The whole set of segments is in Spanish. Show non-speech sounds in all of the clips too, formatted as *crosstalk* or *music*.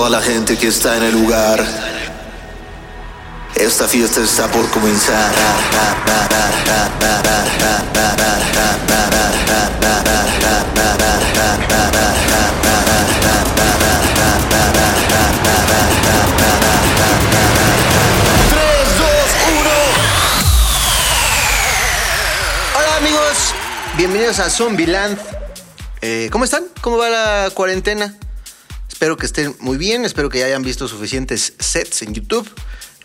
toda la gente que está en el lugar. Esta fiesta está por comenzar. Hola amigos, bienvenidos a Zombieland. Eh, ¿Cómo están? ¿Cómo va la cuarentena? Espero que estén muy bien, espero que ya hayan visto suficientes sets en YouTube,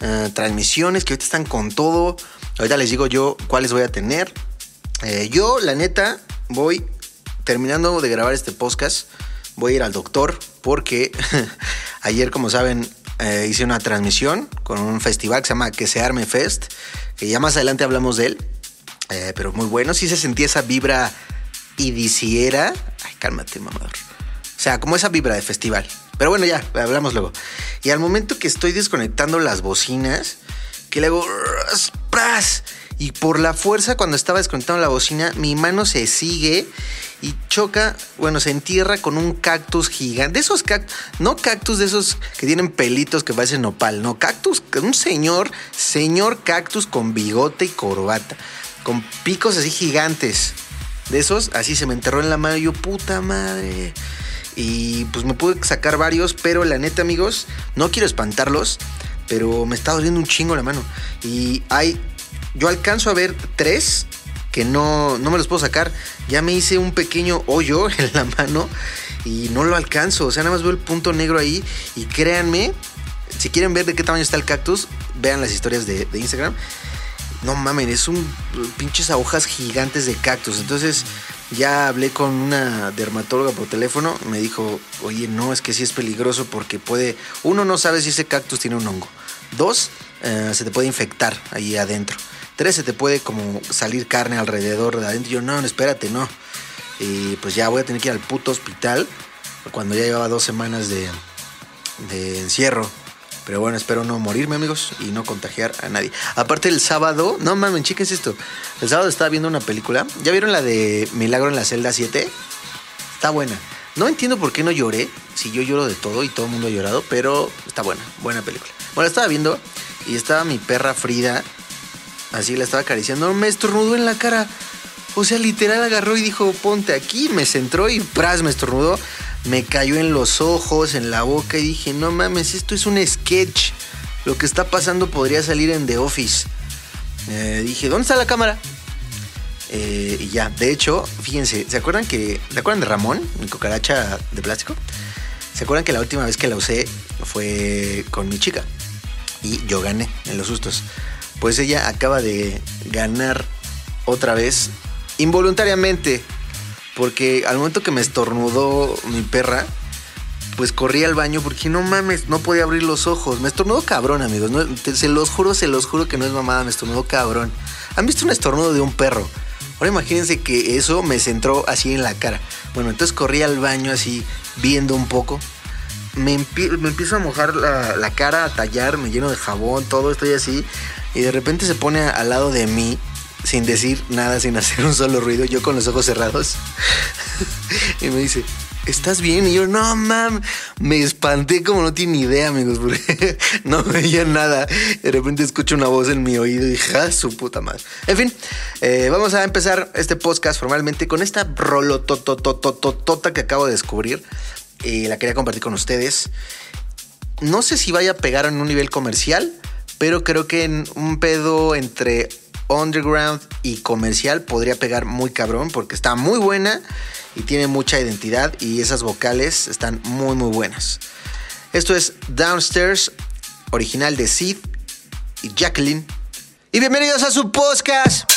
eh, transmisiones que ahorita están con todo. Ahorita les digo yo cuáles voy a tener. Eh, yo, la neta, voy terminando de grabar este podcast. Voy a ir al doctor porque *laughs* ayer, como saben, eh, hice una transmisión con un festival que se llama Que se arme Fest, que ya más adelante hablamos de él. Pero muy bueno, sí se sentía esa vibra idiciera. Ay, cálmate, mamador. O sea, como esa vibra de festival. Pero bueno, ya, hablamos luego. Y al momento que estoy desconectando las bocinas, que le hago ¡pras! Y por la fuerza, cuando estaba desconectando la bocina, mi mano se sigue y choca, bueno, se entierra con un cactus gigante. De esos cactus, no cactus de esos que tienen pelitos que parecen nopal, no, cactus, un señor, señor cactus con bigote y corbata, con picos así gigantes. De esos, así se me enterró en la mano y yo, puta madre. Y pues me pude sacar varios, pero la neta, amigos, no quiero espantarlos, pero me está doliendo un chingo la mano. Y hay, yo alcanzo a ver tres que no, no me los puedo sacar. Ya me hice un pequeño hoyo *laughs* en la mano y no lo alcanzo. O sea, nada más veo el punto negro ahí. Y créanme, si quieren ver de qué tamaño está el cactus, vean las historias de, de Instagram. No mamen, es un pinches agujas gigantes de cactus. Entonces ya hablé con una dermatóloga por teléfono. Me dijo, oye, no, es que sí es peligroso porque puede. Uno, no sabe si ese cactus tiene un hongo. Dos, eh, se te puede infectar ahí adentro. Tres, se te puede como salir carne alrededor de adentro. Yo, no, no, espérate, no. Y pues ya voy a tener que ir al puto hospital cuando ya llevaba dos semanas de encierro. Pero bueno, espero no morirme, amigos, y no contagiar a nadie. Aparte, el sábado, no mames, chicas esto. El sábado estaba viendo una película. ¿Ya vieron la de Milagro en la celda 7? Está buena. No entiendo por qué no lloré. Si yo lloro de todo y todo el mundo ha llorado, pero está buena, buena película. Bueno, estaba viendo y estaba mi perra Frida. Así la estaba acariciando. Me estornudó en la cara. O sea, literal agarró y dijo, ponte aquí. Me centró y pras, me estornudó me cayó en los ojos, en la boca y dije, no mames, esto es un sketch. Lo que está pasando podría salir en The Office. Eh, dije, ¿dónde está la cámara? Eh, y ya, de hecho, fíjense, ¿se acuerdan que, ¿se acuerdan de Ramón, mi cucaracha de plástico? ¿Se acuerdan que la última vez que la usé fue con mi chica? Y yo gané en los sustos. Pues ella acaba de ganar otra vez, involuntariamente, porque al momento que me estornudó mi perra, pues corrí al baño porque no mames, no podía abrir los ojos. Me estornudó cabrón, amigos. No, se los juro, se los juro que no es mamada, me estornudó cabrón. ¿Han visto un estornudo de un perro? Ahora imagínense que eso me centró así en la cara. Bueno, entonces corrí al baño así, viendo un poco. Me empiezo a mojar la, la, cara, a tallar, me lleno de jabón, todo estoy así. Y de repente se pone al lado de mí sin decir nada, sin hacer un solo ruido, yo con los ojos cerrados. *laughs* y me dice, ¿estás bien? Y yo, no, mam, me espanté como no tiene idea, amigos, porque *laughs* no veía nada. De repente escucho una voz en mi oído y dije, ah, su puta madre. En fin, eh, vamos a empezar este podcast formalmente con esta rolotototototota que acabo de descubrir. Y la quería compartir con ustedes. No sé si vaya a pegar en un nivel comercial, pero creo que en un pedo entre underground y comercial podría pegar muy cabrón porque está muy buena y tiene mucha identidad y esas vocales están muy muy buenas. Esto es Downstairs, original de Sid y Jacqueline. Y bienvenidos a su podcast.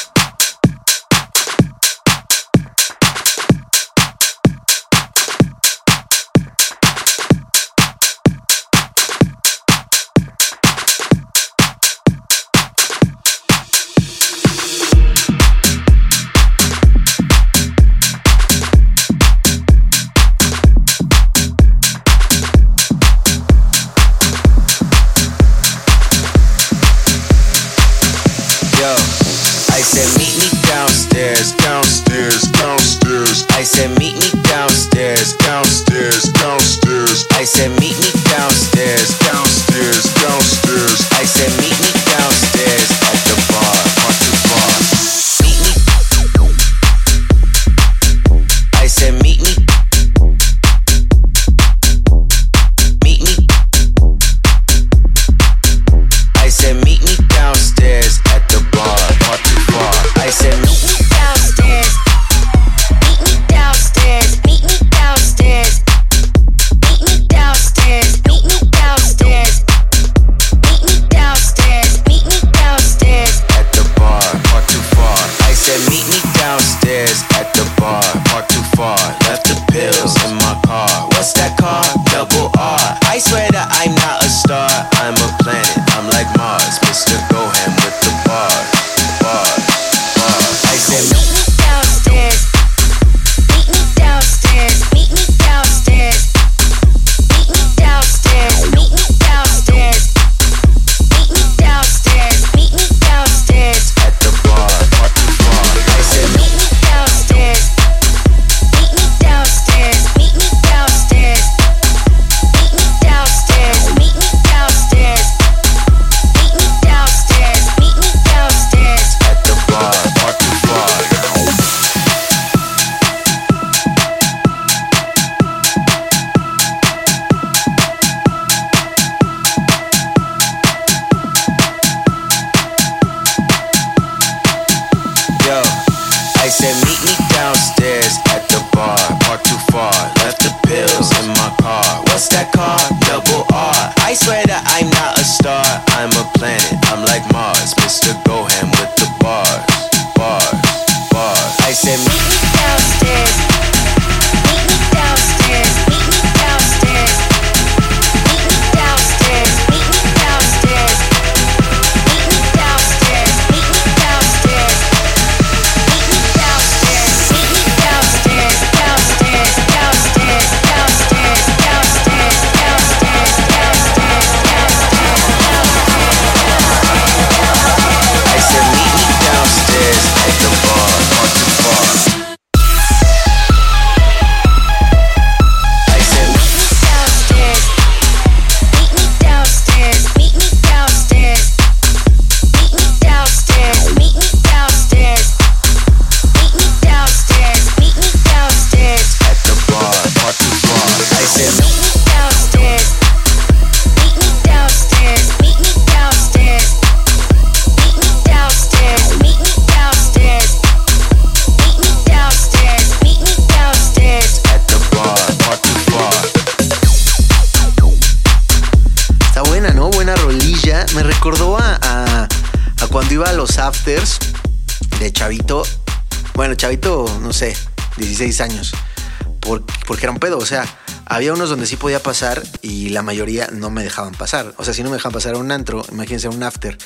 Sea, había unos donde sí podía pasar y la mayoría no me dejaban pasar. O sea, si no me dejaban pasar a un antro, imagínense un after.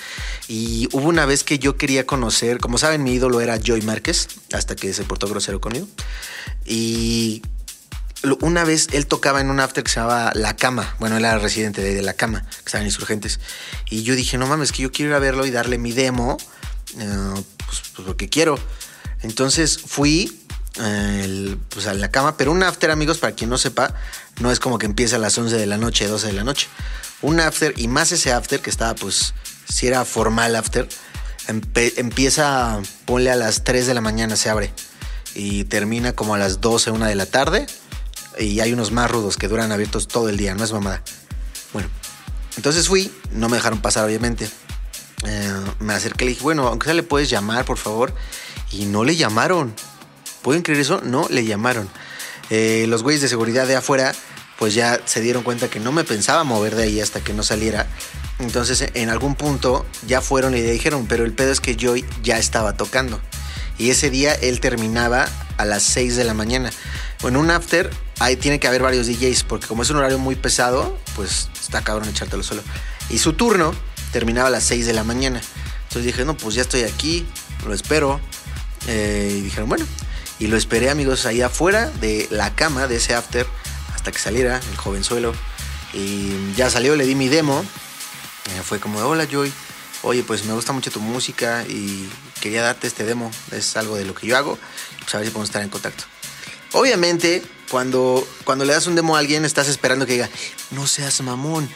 Y hubo una vez que yo quería conocer, como saben, mi ídolo era Joy Márquez, hasta que se portó grosero conmigo. Y una vez él tocaba en un after que se llamaba La Cama. Bueno, él era residente de, La Cama, que estaban insurgentes. Y yo dije, no mames, que yo quiero ir a verlo y darle mi demo, eh, pues, pues porque quiero. Entonces fui el- pues a La Cama, pero un after, amigos, para quien no sepa, no es como que empieza a las 11 de la noche, 12 de la noche. Un after, y más ese after que estaba, pues, si era formal after, empieza, ponle a las 3 de la mañana, se abre. Y termina como a las 12, 1 de la tarde. Y hay unos más rudos que duran abiertos todo el día, no es mamada. Bueno, entonces fui, no me dejaron pasar, obviamente. Eh, me acerqué y le dije, bueno, aunque sea le puedes llamar, por favor. Y no le llamaron. ¿Pueden creer eso? No le llamaron. Eh, los güeyes de seguridad de afuera, pues ya se dieron cuenta que no me pensaba mover de ahí hasta que no saliera. Entonces, en algún punto ya fueron y le dijeron, pero el pedo es que Joy ya estaba tocando. Y ese día él terminaba a las 6 de la mañana. Bueno, un after, ahí tiene que haber varios DJs, porque como es un horario muy pesado, pues está cabrón echártelo solo. Y su turno terminaba a las 6 de la mañana. Entonces dije, no, pues ya estoy aquí, lo espero. Eh, y dijeron, bueno. Y lo esperé, amigos, ahí afuera de la cama de ese after hasta que saliera el jovenzuelo. Y ya salió, le di mi demo. Eh, fue como, hola Joy, oye, pues me gusta mucho tu música y quería darte este demo. Es algo de lo que yo hago. Pues a ver si podemos estar en contacto. Obviamente, cuando, cuando le das un demo a alguien, estás esperando que diga, no seas mamón,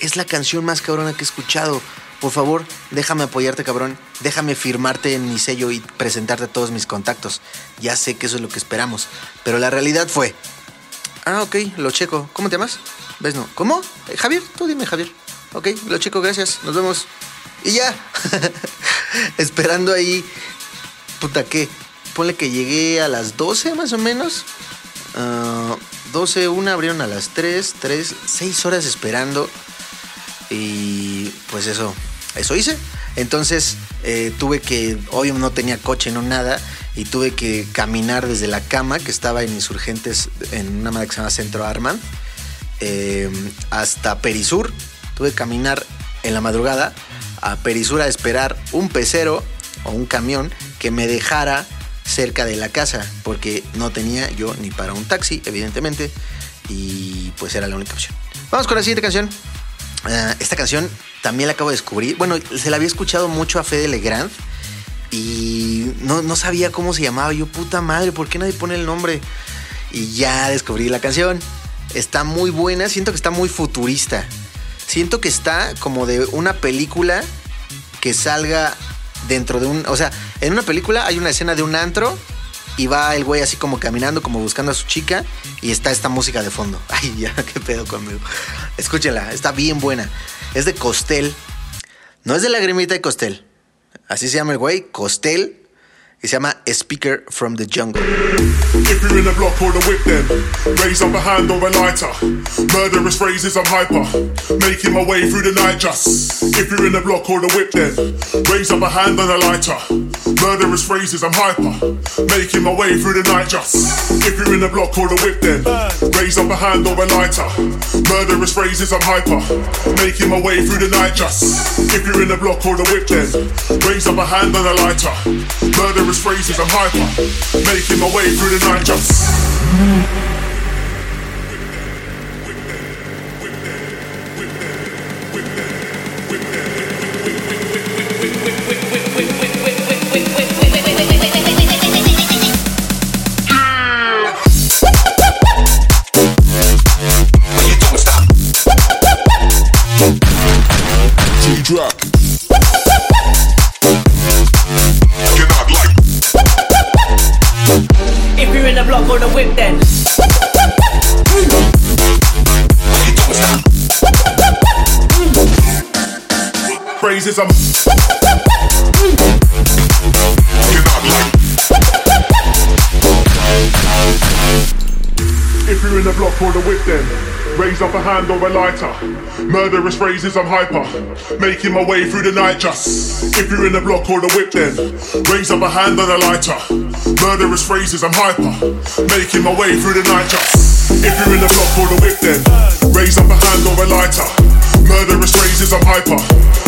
es la canción más cabrona que he escuchado. Por favor, déjame apoyarte, cabrón. Déjame firmarte en mi sello y presentarte a todos mis contactos. Ya sé que eso es lo que esperamos. Pero la realidad fue, ah, ok, lo checo. ¿Cómo te llamas? ¿Ves? No. ¿Cómo? Eh, Javier, tú dime, Javier. Ok, lo checo, gracias. Nos vemos. Y ya. *laughs* Esperando ahí. Puta, ¿qué? Ponle que llegué a las 12 más o menos. Ah, 12, una abrieron a las 3, 3, 6 horas esperando. Y pues eso, eso hice. Entonces eh, tuve que, hoy no tenía coche, no nada, y tuve que caminar desde la cama que estaba en Insurgentes, en una madre que se llama Centro Armand, eh, hasta Perisur. Tuve que caminar en la madrugada a Perisur a esperar un pecero o un camión que me dejara cerca de la casa, porque no tenía yo ni para un taxi, evidentemente, y pues era la única opción. Vamos con la siguiente canción. Ah, esta canción también la acabo de descubrir. Bueno, se la había escuchado mucho a Fede Legrand y no, no sabía cómo se llamaba. Yo, puta madre, ¿por qué nadie pone el nombre? Y ya descubrí la canción. Está muy buena, siento que está muy futurista. Siento que está como de una película que salga dentro de un... O sea, en una película hay una escena de un antro y va el güey así como caminando, como buscando a su chica y está esta música de fondo. *laughs* Ay, ya, qué pedo conmigo. Escúchenla, está bien buena. Es de Costel. No es de Lagrimita y Costel. Así se llama el güey, Costel. Y se llama Speaker from the Jungle. If you're in the block or the whip then. Raise up a hand or a lighter. Murderous phrases I'm hyper. Making my way through the night just. If you're in the block or the whip then. Raise up a hand and a lighter. Murderous phrases I'm hyper. Making my way through the night just. If you're in the block or the whip then. Raise up a hand or a lighter. Murderous phrases I'm hyper. Making my way through the night just. If you're in the block or the whip then. Raise up a hand and a lighter Murderous phrases I'm hyper Making my way through the night. Just phrases I'm out like If you're in the block or the whip then. Raise up a hand or a lighter. Murderous phrases I'm hyper. Making my way through the night just. If you're in the block or the whip then. Raise up a hand or a lighter. Murderous phrases I'm hyper. Making my way through the night just. If you're in the block or the whip then. Raise up a hand or a lighter. Murderous phrases I'm hyper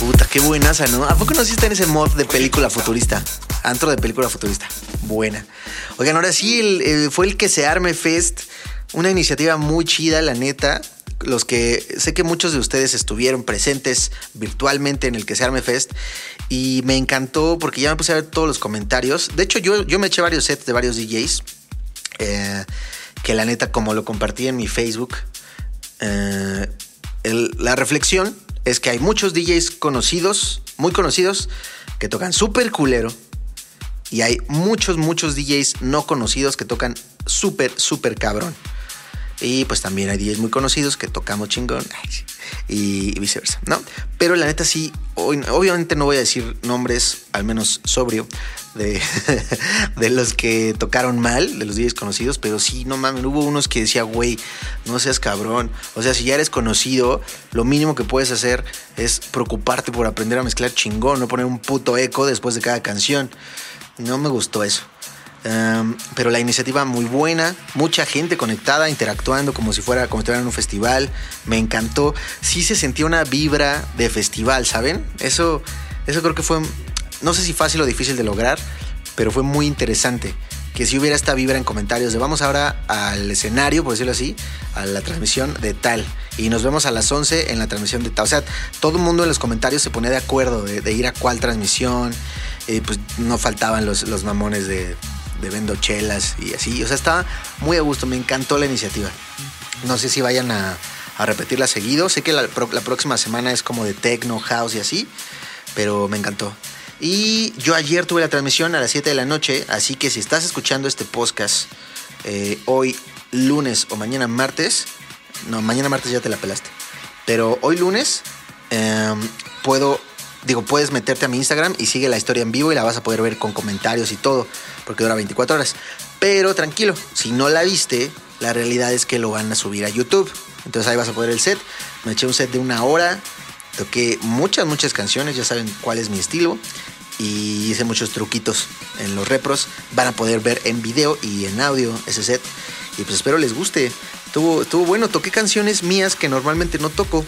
Puta, qué buenaza, ¿no? ¿A poco no sí está en ese mod de película futurista? Antro de película futurista. Buena. Oigan, ahora sí, fue el que se arme Fest. Una iniciativa muy chida, la neta. Los que sé que muchos de ustedes estuvieron presentes virtualmente en el que se arme Fest. Y me encantó porque ya me puse a ver todos los comentarios. De hecho, yo, yo me eché varios sets de varios DJs. eh, que la neta, como lo compartí en mi Facebook, eh, la reflexión es que hay muchos DJs conocidos, muy conocidos, que tocan súper culero. Y hay muchos, muchos DJs no conocidos que tocan súper, súper cabrón. Y pues también hay DJs muy conocidos que tocamos chingón y viceversa, ¿no? Pero la neta sí, obviamente no voy a decir nombres, al menos sobrio, de, *laughs* de los que tocaron mal, de los DJs conocidos, pero sí, no mames, hubo unos que decía, güey, no seas cabrón. O sea, si ya eres conocido, lo mínimo que puedes hacer es preocuparte por aprender a mezclar chingón, no poner un puto eco después de cada canción. No me gustó eso. Um, pero la iniciativa muy buena, mucha gente conectada, interactuando como si fuera como si estuvieran en un festival. Me encantó. Sí se sentía una vibra de festival, ¿saben? Eso, eso creo que fue, no sé si fácil o difícil de lograr, pero fue muy interesante. Que si hubiera esta vibra en comentarios de vamos ahora al escenario, por decirlo así, a la transmisión de tal. Y nos vemos a las 11 en la transmisión de tal. O sea, todo el mundo en los comentarios se ponía de acuerdo de, de ir a cuál transmisión. Eh, pues no faltaban los, los mamones de, de vendo chelas y así. O sea, estaba muy a gusto. Me encantó la iniciativa. No sé si vayan a, repetirla seguido. Sé que la próxima semana es como de techno, house y así. Pero me encantó. Y yo ayer tuve la transmisión a las 7 de la noche. Así que si estás escuchando este podcast eh, hoy lunes o mañana martes. No, mañana martes ya te la pelaste. Pero hoy lunes em, puedo digo, puedes meterte a mi Instagram y sigue la historia en vivo y la vas a poder ver con comentarios y todo, porque dura 24 horas. Pero tranquilo, si no la viste, la realidad es que lo van a subir a YouTube. Entonces ahí vas a poder el set. Me eché un set de una hora, toqué muchas, muchas canciones, ya saben cuál es mi estilo. Y hice muchos truquitos en los repros. Van a poder ver en video y en audio ese set. Y pues espero les guste. Estuvo, estuvo bueno, toqué canciones mías que normalmente no toco.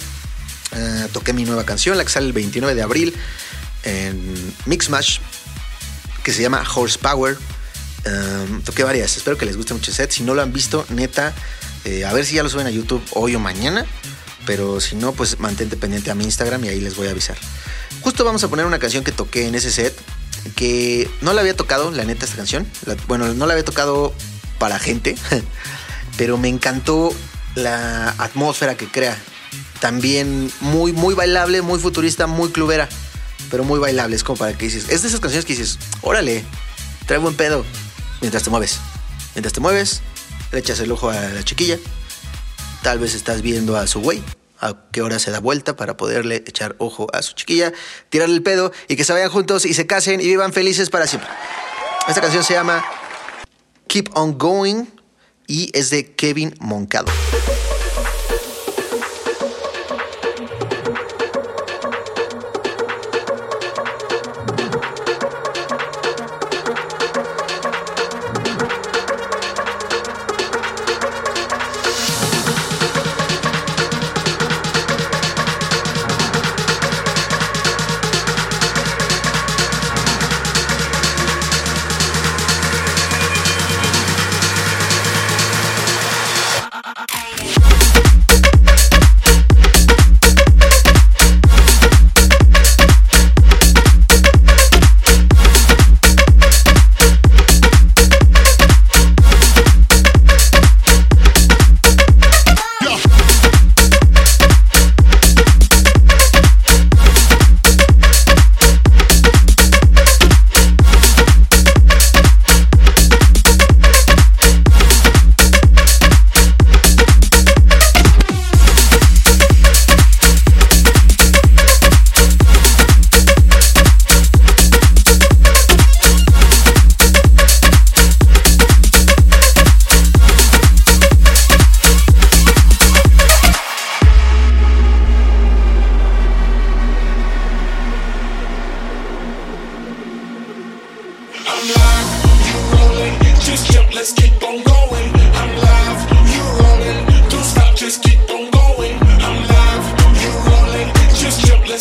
Eh, toqué mi nueva canción, la que sale el 29 de abril en Mixmash, que se llama Horsepower. Um, toqué varias, espero que les guste mucho el set. Si no lo han visto, neta, eh, a ver si ya lo suben a YouTube hoy o mañana. Pero si no, pues mantente pendiente a mi Instagram y ahí les voy a avisar. Justo vamos a poner una canción que toqué en ese set, que no la había tocado, la neta, esta canción. Bueno, no la había tocado para gente, *laughs* pero me encantó la atmósfera que crea. También muy, muy bailable, muy futurista, muy clubera, pero muy bailable. Es como para que dices, es de esas canciones que dices, órale, trae buen pedo mientras te mueves. Mientras te mueves, le echas el ojo a la chiquilla. Tal vez estás viendo a su güey, a qué hora se da vuelta para poderle echar ojo a su chiquilla, tirarle el pedo y que se vayan juntos y se casen y vivan felices para siempre. Esta canción se llama Keep On Going y es de Kevin Moncado.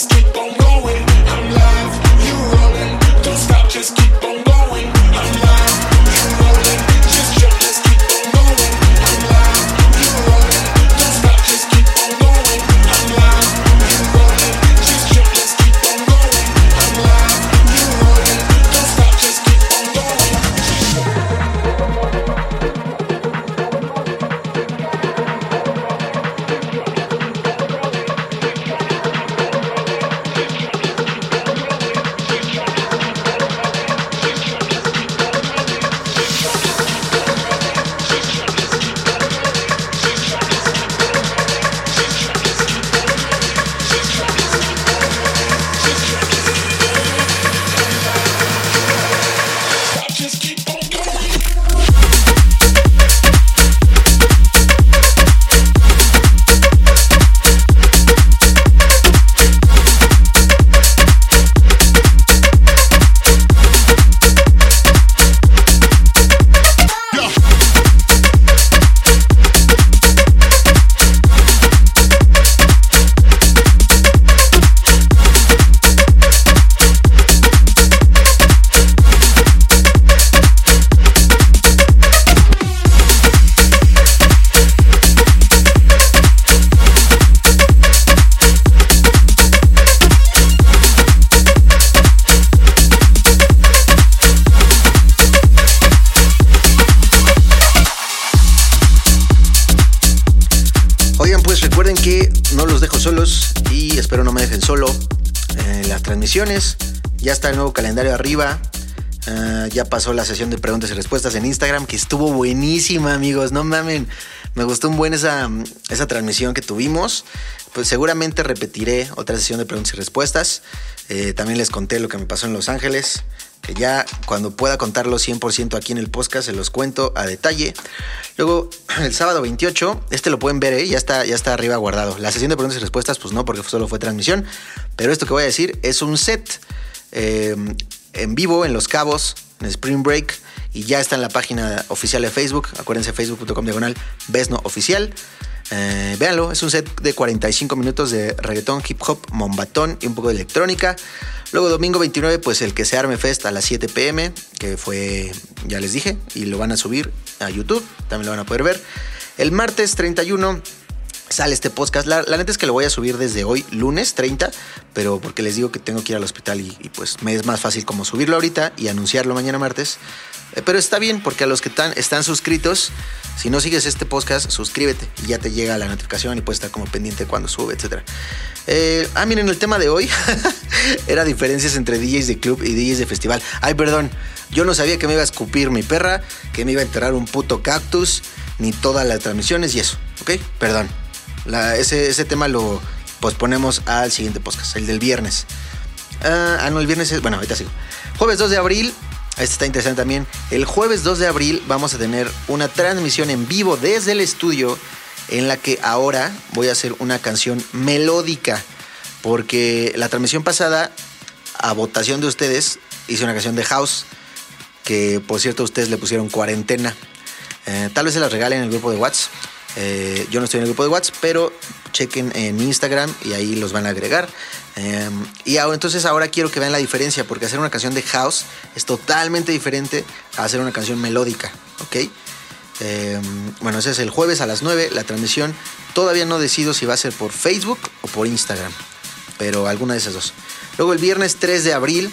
Let's Ah, ya pasó la sesión de preguntas y respuestas en Instagram, que estuvo buenísima, amigos. No mamen, me gustó un buen esa, esa transmisión que tuvimos. Pues seguramente repetiré otra sesión de preguntas y respuestas. Eh, también les conté lo que me pasó en Los Ángeles, que ya cuando pueda contarlo 100% aquí en el podcast se los cuento a detalle. Luego, *clears throat* el sábado 28, este lo pueden ver, ¿eh? ya, está, ya está arriba guardado. La sesión de preguntas y respuestas, pues no, porque solo fue transmisión. Pero esto que voy a decir es un set eh, en vivo en Los Cabos, en Spring Break. Y ya está en la página oficial de Facebook. Acuérdense, facebook.com diagonal Besno Oficial. Eh, véanlo, es un set de 45 minutos de reggaetón, hip hop, mombatón y un poco de electrónica. Luego domingo 29, pues el que se arme fest a las 7 pm, que fue, ya les dije, y lo van a subir a YouTube, también lo van a poder ver. El martes 31 sale este podcast. La, neta es que lo voy a subir desde hoy, lunes 30, pero porque les digo que tengo que ir al hospital y, pues me es más fácil como subirlo ahorita y anunciarlo mañana martes. Eh, pero está bien porque a los que están, están suscritos, si no sigues este podcast, suscríbete y ya te llega la notificación y puedes estar como pendiente cuando sube, etc. ah, miren, el tema de hoy *laughs* era diferencias entre DJs de club y DJs de festival. Ay, perdón, yo no sabía que me iba a escupir mi perra, que me iba a enterrar un puto cactus, ni todas las transmisiones y eso, ¿ok? Perdón. Ese, ese tema lo posponemos al siguiente podcast, el del viernes. Ah, ah, no, el viernes es. Bueno, ahorita sigo. Jueves 2 de abril. Este está interesante también. El jueves 2 de abril vamos a tener una transmisión en vivo desde el estudio en la que ahora voy a hacer una canción melódica. Porque la transmisión pasada, a votación de ustedes, hice una canción de house. Que por cierto, ustedes le pusieron cuarentena. Eh, tal vez se las regalen en el grupo de WhatsApp. Eh, yo no estoy en el grupo de WhatsApp, pero chequen en Instagram y ahí los van a agregar. Eh, y ahora, entonces ahora quiero que vean la diferencia, porque hacer una canción de house es totalmente diferente a hacer una canción melódica, ¿ok? Eh, bueno, ese es el jueves a las 9, la transmisión. Todavía no decido si va a ser por Facebook o por Instagram, pero alguna de esas dos. Luego el viernes 3 de abril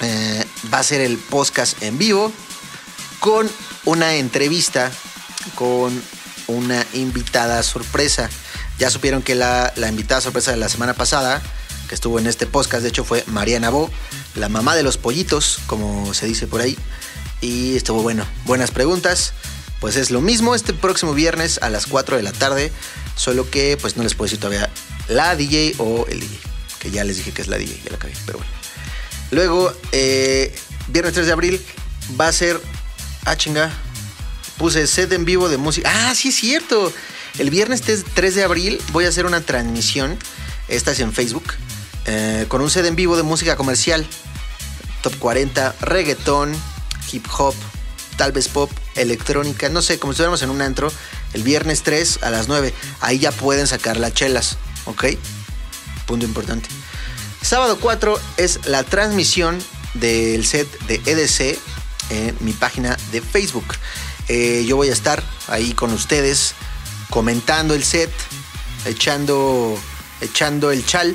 eh, va a ser el podcast en vivo con una entrevista con una invitada sorpresa. Ya supieron que la, la invitada sorpresa de la semana pasada, que estuvo en este podcast, de hecho fue Mariana Bo, la mamá de los pollitos, como se dice por ahí. Y estuvo bueno, buenas preguntas. Pues es lo mismo este próximo viernes a las 4 de la tarde, solo que pues no les puedo decir todavía la DJ o el DJ, que ya les dije que es la DJ, ya la cagué, pero bueno. Luego, eh, viernes 3 de abril, va a ser. Ah, chinga. Puse set en vivo de música. Ah, sí es cierto. El viernes 3 de abril voy a hacer una transmisión. Esta es en Facebook. eh, con un set en vivo de música comercial. Top 40, reggaetón, hip hop, tal vez pop, electrónica. No sé, como si estuviéramos en un antro. El viernes 3 a las 9. Ahí ya pueden sacar las chelas. ¿Ok? Punto importante. Sábado 4 es la transmisión del set de EDC en mi página de Facebook. Eh, yo voy a estar ahí con ustedes comentando el set, echando, echando el chal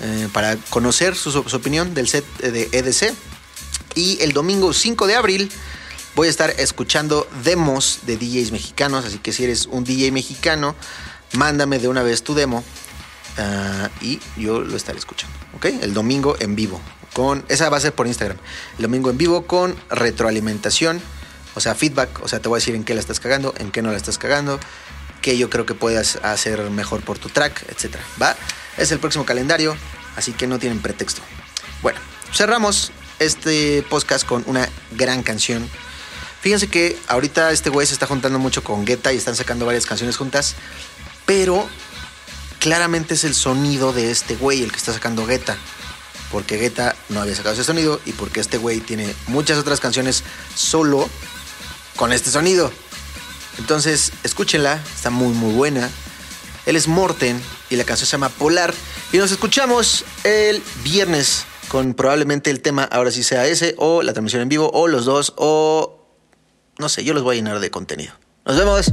eh, para conocer su, opinión del set de EDC. Y el domingo 5 de abril voy a estar escuchando demos de DJs mexicanos. Así que si eres un DJ mexicano, mándame de una vez tu demo ah, y yo lo estaré escuchando. ¿Ok? El domingo en vivo. Con, esa va a ser por Instagram. El domingo en vivo con retroalimentación. O sea, feedback. O sea, te voy a decir en qué la estás cagando, en qué no la estás cagando. Qué yo creo que puedas hacer mejor por tu track, etc. ¿Va? Es el próximo calendario. Así que no tienen pretexto. Bueno, cerramos este podcast con una gran canción. Fíjense que ahorita este güey se está juntando mucho con Guetta y están sacando varias canciones juntas. Pero claramente es el sonido de este güey el que está sacando Guetta. Porque Guetta no había sacado ese sonido y porque este güey tiene muchas otras canciones solo con este sonido. Entonces, escúchenla, está muy muy buena. Él es Morten y la canción se llama Polar. Y nos escuchamos el viernes con probablemente el tema ahora sí sea ese o la transmisión en vivo o los dos o no sé, yo los voy a llenar de contenido. Nos vemos.